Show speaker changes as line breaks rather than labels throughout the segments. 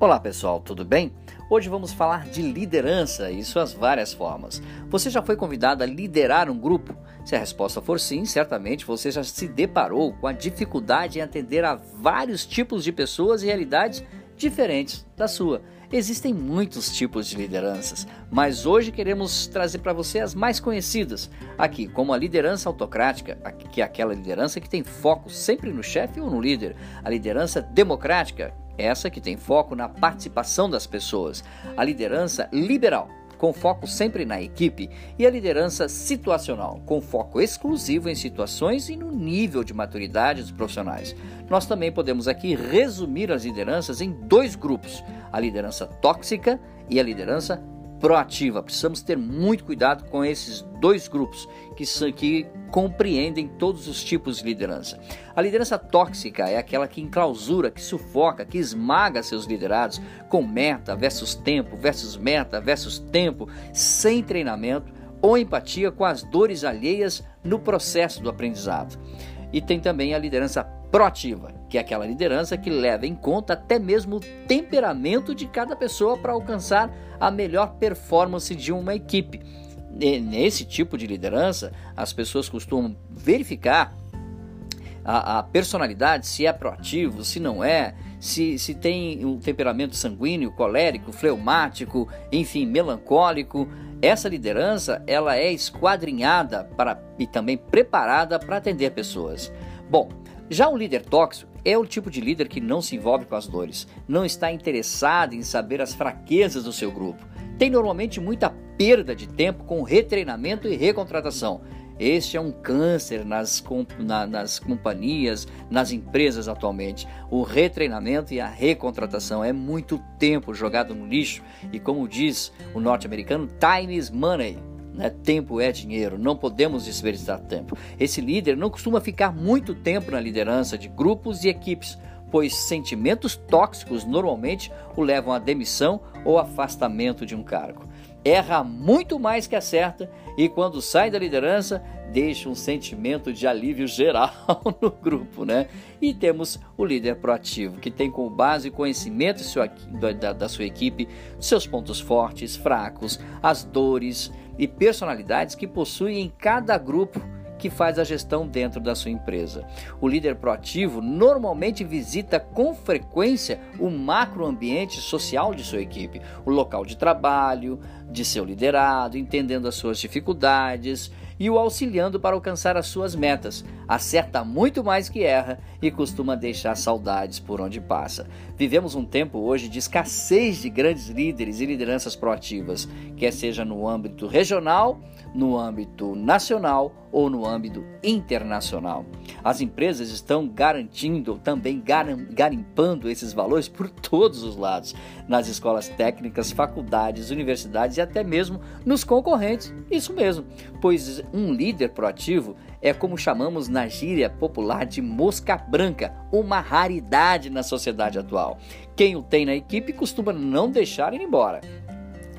Olá pessoal, tudo bem? Hoje vamos falar de liderança e suas várias formas. Você já foi convidado a liderar um grupo? Se a resposta for sim, certamente você já se deparou com a dificuldade em atender a vários tipos de pessoas e realidades diferentes da sua. Existem muitos tipos de lideranças, mas hoje queremos trazer para você as mais conhecidas, aqui, como a liderança autocrática, que é aquela liderança que tem foco sempre no chefe ou no líder, a liderança democrática, essa que tem foco na participação das pessoas, a liderança liberal, com foco sempre na equipe, e a liderança situacional, com foco exclusivo em situações e no nível de maturidade dos profissionais. Nós também podemos aqui resumir as lideranças em dois grupos: a liderança tóxica e a liderança proativa. Precisamos ter muito cuidado com esses dois grupos que, são, que compreendem todos os tipos de liderança. A liderança tóxica é aquela que enclausura, que sufoca, que esmaga seus liderados com meta versus tempo, versus meta versus tempo, sem treinamento ou empatia com as dores alheias no processo do aprendizado. E tem também a liderança proativa, que é aquela liderança que leva em conta até mesmo o temperamento de cada pessoa para alcançar a melhor performance de uma equipe. nesse tipo de liderança, as pessoas costumam verificar a, a, personalidade, se é proativo, se não é, se, se tem um temperamento sanguíneo, colérico, fleumático, enfim, melancólico. Essa liderança ela é esquadrinhada para, e também preparada para atender pessoas. Bom, já o líder tóxico é o tipo de líder que não se envolve com as dores, não está interessado em saber as fraquezas do seu grupo, tem normalmente muita perda de tempo com retreinamento e recontratação. Este é um câncer nas, na, nas companhias, nas empresas atualmente. O retreinamento e a recontratação é muito tempo jogado no lixo e, como diz o norte-americano, time is money. Né? Tempo é dinheiro, não podemos desperdiçar tempo. Esse líder não costuma ficar muito tempo na liderança de grupos e equipes, pois sentimentos tóxicos normalmente o levam à demissão ou afastamento de um cargo. Erra muito mais que acerta e, quando sai da liderança, deixa um sentimento de alívio geral no grupo, né? E temos o líder proativo, que tem como base conhecimento da, da sua equipe, seus pontos fortes, fracos, as dores e personalidades que possui em cada grupo que faz a gestão dentro da sua empresa. O líder proativo normalmente visita com frequência o macroambiente social de sua equipe, o local de trabalho, de seu liderado, entendendo as suas dificuldades e o auxiliando para alcançar as suas metas. Acerta muito mais que erra e costuma deixar saudades por onde passa. Vivemos um tempo hoje de escassez de grandes líderes e lideranças proativas, quer seja no âmbito regional, no âmbito nacional ou no âmbito internacional. As empresas estão garantindo, também garimpando esses valores por todos os lados, nas escolas técnicas, faculdades, universidades e até mesmo nos concorrentes. Isso mesmo, pois um líder proativo é como chamamos na gíria popular de mosca branca, uma raridade na sociedade atual. Quem o tem na equipe costuma não deixar ir embora.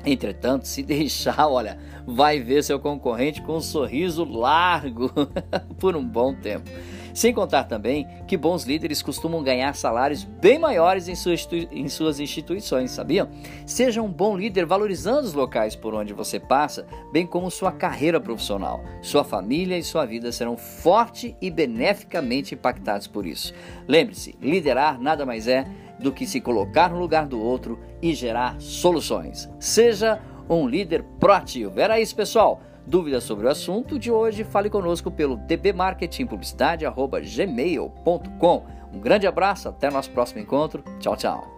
Entretanto, se deixar, olha, vai ver seu concorrente com um sorriso largo por um bom tempo. Sem contar também que bons líderes costumam ganhar salários bem maiores em, em suas instituições, sabiam? Seja um bom líder valorizando os locais por onde você passa, bem como sua carreira profissional. Sua família e sua vida serão forte e beneficamente impactados por isso. Lembre-se, liderar nada mais é do que se colocar no lugar do outro e gerar soluções. Seja um líder proativo. Era isso, pessoal. Dúvidas sobre o assunto de hoje? Fale conosco pelo dbmarketingpublicidade.gmail.com. Um grande abraço, até nosso próximo encontro. Tchau, tchau.